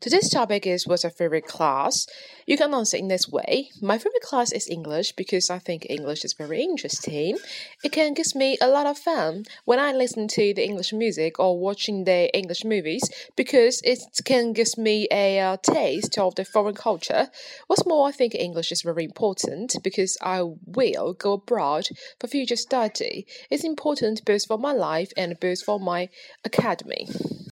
Today's topic is what's your favorite class? You can answer in this way. My favorite class is English because I think English is very interesting. It can give me a lot of fun when I listen to the English music or watching the English movies because it can give me a uh, taste of the foreign culture. What's more, I think English is very important because I will go abroad for future study. It's important both for my life and both for my academy.